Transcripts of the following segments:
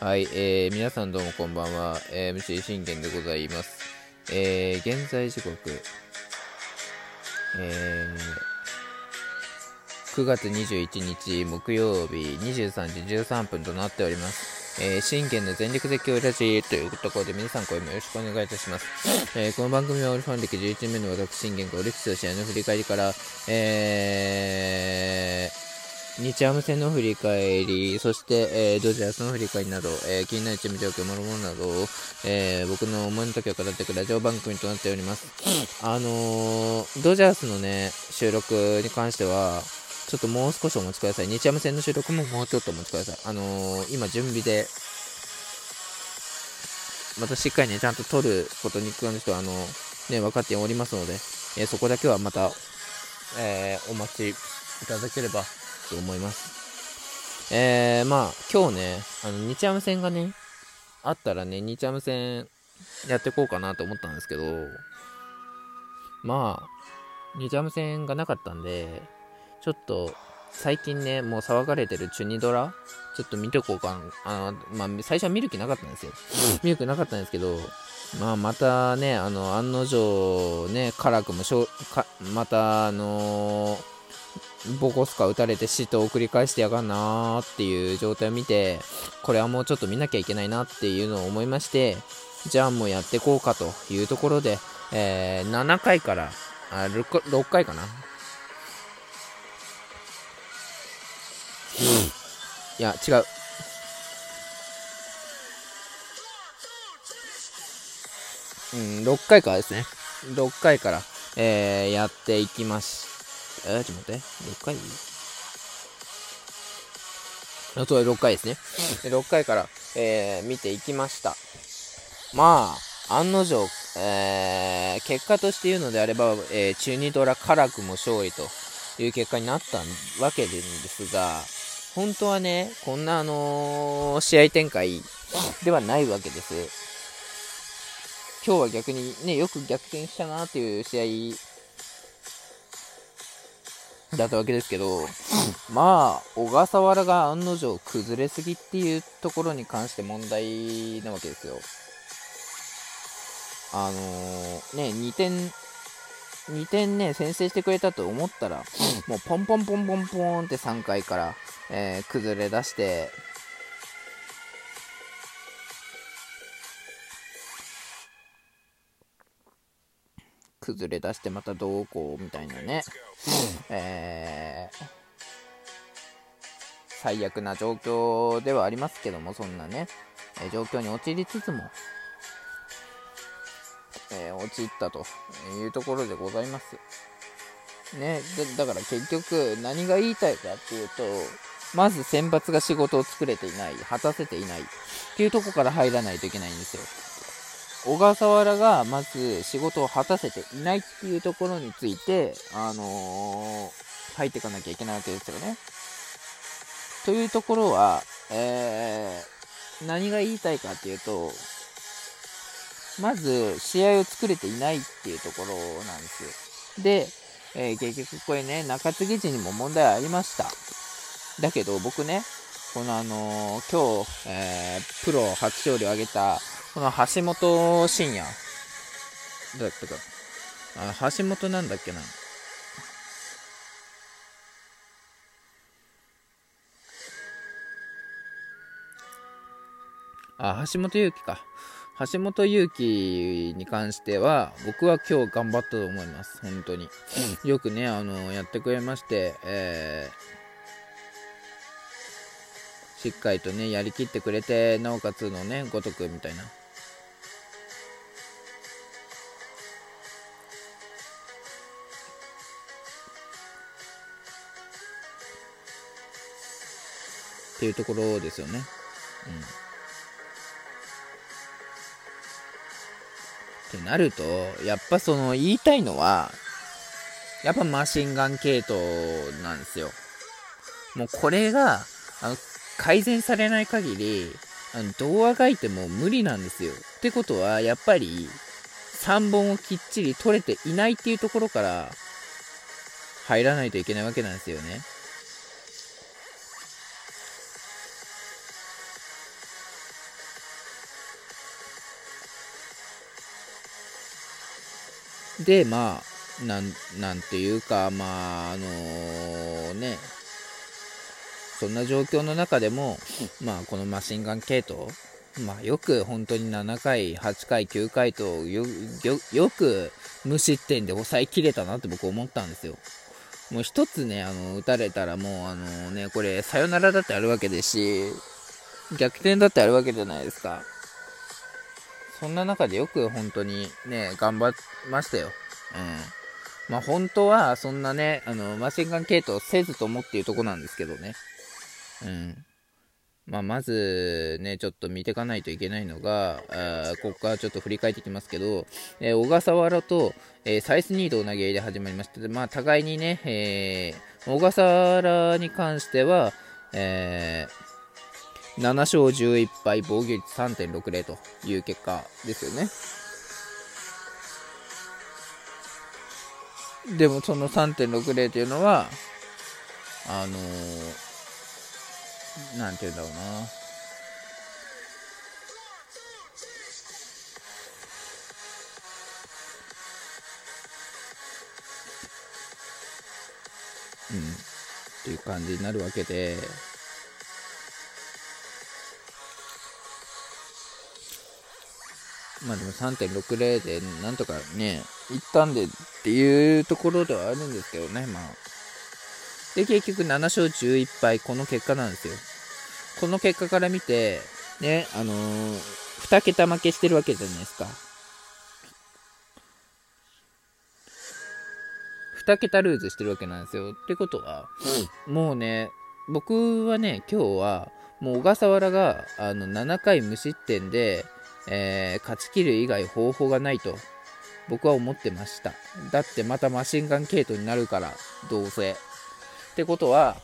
はい、えー、皆さんどうもこんばんは、えー、MC 信玄でございます。えー、現在時刻、えー、9月21日木曜日23時13分となっております。えー、信玄の全力絶叫ラジというところで皆さん声もよろしくお願いいたします。えー、この番組はオルファン歴11年目の私信玄がオリックスの試合の振り返りから、えー、日ハム戦の振り返り、そして、えー、ドジャースの振り返りなど、えー、気になるチーム状況、もろもろなど、えー、僕の思いの時を語っていくラジオ番組となっております。あのドジャースのね、収録に関しては、ちょっともう少しお待ちください。日ハム戦の収録ももうちょっとお待ちください。あの今準備で、またしっかりね、ちゃんと撮ることに関しては、あのね、分かっておりますので、えそこだけはまた、えお待ちいただければと思います。えー、まあ、今日ね、あの、日ハム戦がね、あったらね、日ハム戦やってこうかなと思ったんですけど、まあ、日ハム戦がなかったんで、ちょっと、最近ね、もう騒がれてるチュニドラ、ちょっと見てこうかあの、まあ、最初は見る気なかったんですよ。見る気なかったんですけど、まあ、またね、あの、案の定、ね、辛くもしょか、また、あのーボコスカ打たれて死闘を繰り返してやがんなーっていう状態を見て、これはもうちょっと見なきゃいけないなっていうのを思いまして、じゃあもうやっていこうかというところで、えー、7回から、あ 6, 6回かな。いや、違う。うん、6回からですね。6回から、えー、やっていきます。えー、ちょっと待って。6回？あとは6回ですね。で6回から、えー、見ていきました。まあ、案の定、えー、結果として言うのであれば、えー、中二ドラ辛くも勝利という結果になったわけですが、本当はね、こんなあのー、試合展開ではないわけです。今日は逆にね、よく逆転したなっていう試合だったわけですけど、まあ、小笠原が案の定崩れすぎっていうところに関して問題なわけですよ。あのー、ね、2点、2点ね、先制してくれたと思ったら、もうポンポンポンポンポンって3回から、えー、崩れ出して、崩れ出してまたどうこうみたいなね、えー、最悪な状況ではありますけども、そんなね、え状況に陥りつつも、えー、陥ったというところでございます。ね、だから結局何が言いたいかっていうと、まず選抜が仕事を作れていない、果たせていないっていうとこから入らないといけないんですよ。小笠原がまず仕事を果たせていないっていうところについて、あのー、入っていかなきゃいけないわけですよね。というところは、えー、何が言いたいかっていうと、まず試合を作れていないっていうところなんですよ。で、えー、結局これね、中継ぎ時にも問題ありました。だけど僕ね、このあのー、今日、えー、プロ初勝利を挙げたこの橋本真也。どうやったか。あ、橋本なんだっけな。あ、橋本祐希か。橋本祐希に関しては、僕は今日頑張ったと思います。本当に。よくね、あの、やってくれまして、えー、しっかりとね、やりきってくれて、なおかつのね、ごとくみたいな。っていうところですよね。うん。ってなると、やっぱその言いたいのは、やっぱマシンガン系統なんですよ。もうこれが、あの、改善されない限り、あの、どうあがいても無理なんですよ。ってことは、やっぱり、3本をきっちり取れていないっていうところから、入らないといけないわけなんですよね。で、まあ、なん、なんていうか、まあ、あのー、ね、そんな状況の中でも、まあ、このマシンガン系統、まあ、よく本当に7回、8回、9回とよく無失点で抑えきれたなって僕思ったんですよ。もう一つね、あの、打たれたらもう、あのね、これ、サヨナラだってあるわけですし、逆転だってあるわけじゃないですか。そんな中でよく本当にね、頑張りましたよ。うん。まあ本当はそんなね、あの、マシンガン系統せずともっていうとこなんですけどね。うん。まあ、まずね、ちょっと見ていかないといけないのが、あここからちょっと振り返っていきますけど、えー、小笠原と、えー、サイスニードを投げ合いで始まりました。まあ、互いにね、えー、小笠原に関しては、えー、7勝11敗、防御率3.60という結果ですよね。でもその3.60というのは、あのーなんて言うんだろうな。うん。っていう感じになるわけで、まあでも3.60でなんとかね、行ったんでっていうところではあるんですけどね、まあ。で、結局7勝11敗、この結果なんですよ。この結果から見て、ね、あのー、2桁負けしてるわけじゃないですか。2桁ルーズしてるわけなんですよ。ってことは、うん、もうね、僕はね、今日は、もう小笠原があの7回無失点で、えー、勝ちきる以外方法がないと僕は思ってました。だってまたマシンガン系統になるから、どうせ。ってことは、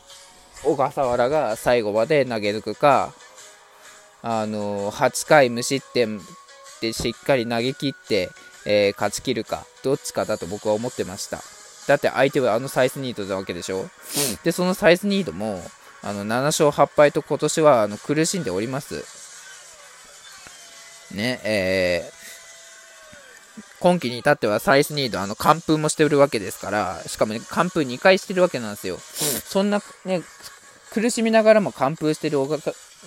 小笠原が最後まで投げ抜くか、あの8回無失点でしっかり投げ切って、えー、勝ちきるか、どっちかだと僕は思ってました。だって相手はあのサイスニードなわけでしょ、うん、で、そのサイスニードも、あの7勝8敗と今年はあの苦しんでおります。ね、え今季に至ってはサイスニード、あの、完封もしてるわけですから、しかもね、完封2回してるわけなんですよ。うん、そんな、ね、苦しみながらも完封してる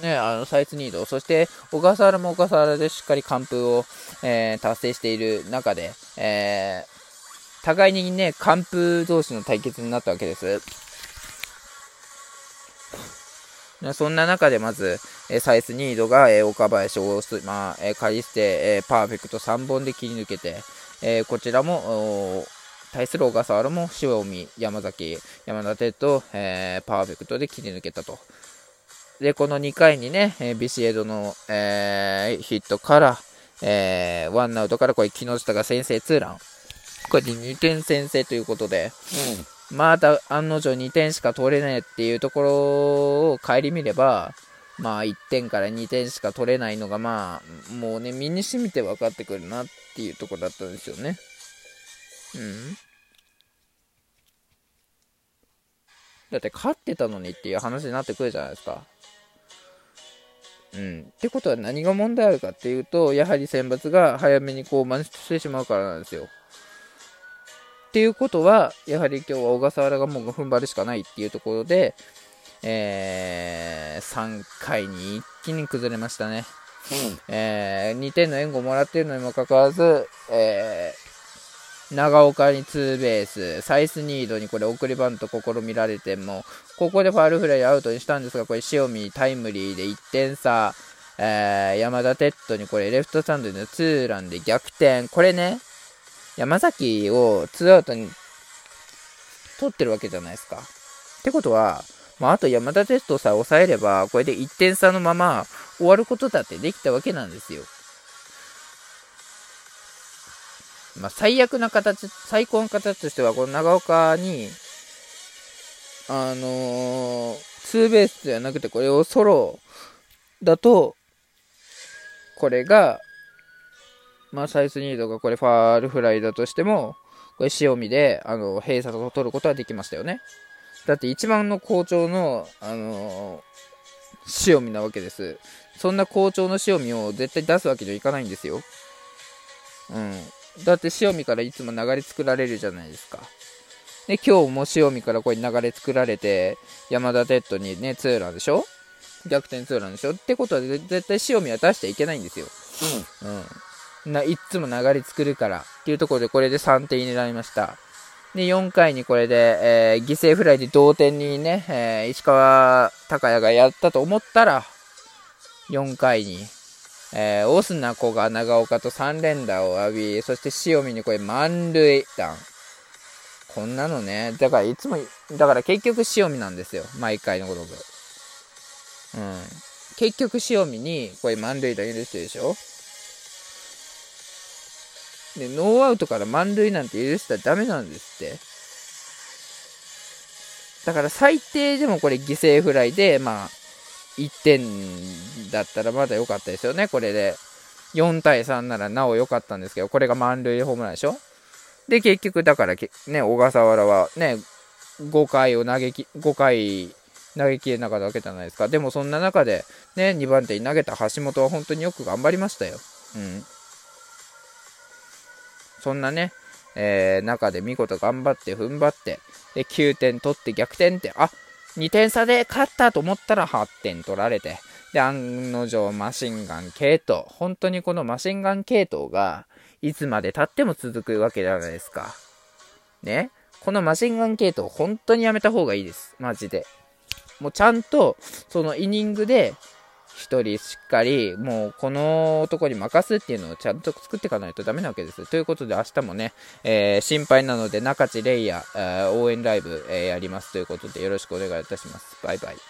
ね、あのサイスニード、そして小笠原も小笠原でしっかり完封を、えー、達成している中で、えー、互いにね、完封同士の対決になったわけです。そんな中でまず、えサイスニードが、え岡林を、まあえ借り捨て、えパーフェクト3本で切り抜けて、えこちらも、対する小笠原も塩見、山崎、山田哲と、え、パーフェクトで切り抜けたと。で、この2回にね、え、ビシエドの、え、ヒットから、えー、ワンアウトからこれ木下が先制ツーラン。これで2点先制ということで、うんまた案の定2点しか取れないっていうところを顧みれば、まあ1点から2点しか取れないのがまあもうね身に染みて分かってくるなっていうところだったんですよね。うん。だって勝ってたのにっていう話になってくるじゃないですか。うん。ってことは何が問題あるかっていうと、やはり選抜が早めにこう満出してしまうからなんですよ。っていうことは、やはり今日は小笠原がもう踏ん張るしかないっていうところで、えー、3回に一気に崩れましたね。うん、えー、2点の援護をもらっているのにもかかわらず、えー、長岡にツーベース、サイスニードにこれ送りバント試みられても、ここでファールフライアウトにしたんですが、これ塩見タイムリーで1点差、えー、山田哲人にこれレフトスタンドでのツーランで逆転。これね、山崎をツーアウトに取ってるわけじゃないですか。ってことは、まあ、あと山田哲人さえ抑えれば、これで1点差のまま終わることだってできたわけなんですよ。まあ、最悪な形、最高の形としては、この長岡に、あのー、ツーベースではなくて、これをソロだと、これが、まあ、サイスニードがこれファールフライだとしても、これ塩見で、あの、閉鎖を取ることはできましたよね。だって一番の好調の、あのー、塩見なわけです。そんな好調の塩見を絶対出すわけにはいかないんですよ。うん。だって塩見からいつも流れ作られるじゃないですか。で、今日も塩見からこれ流れ作られて、山田哲人にね、ツーランでしょ？逆転ツーランでしょ？ってことは絶対塩見は出しちゃいけないんですよ。うん。ないっつも流れ作るからっていうところでこれで3点入れられました。で、4回にこれで、えー、犠牲フライで同点にね、えー、石川昂弥がやったと思ったら、4回に、えー、オスナ、古賀、長岡と3連打を浴び、そして塩見にこれ満塁弾。こんなのね、だからいつも、だから結局塩見なんですよ。毎回のごとく。うん。結局塩見にこれ満塁弾許してるでしょ？で、ノーアウトから満塁なんて許したらダメなんですって。だから最低でもこれ犠牲フライで、まあ、1点だったらまだ良かったですよね、これで。4対3ならなお良かったんですけど、これが満塁ホームランでしょで、結局、だからね、小笠原はね、5回を投げき、5回投げきれなかったわけじゃないですか。でもそんな中で、ね、2番手に投げた橋本は本当によく頑張りましたよ。うん。そんなね、えー、中で見事頑張って踏ん張って、で、9点取って逆転って、あ2点差で勝ったと思ったら8点取られて、で、案の定マシンガン系統、本当にこのマシンガン系統が、いつまで経っても続くわけじゃないですか。ね。このマシンガン系統、本当にやめた方がいいです。マジで。もうちゃんと、そのイニングで、1人しっかり、もうこの男に任すっていうのをちゃんと作っていかないとダメなわけです。ということで明日もね、えー、心配なので中地レイヤー応援ライブ、えー、やりますということでよろしくお願いいたします。バイバイ。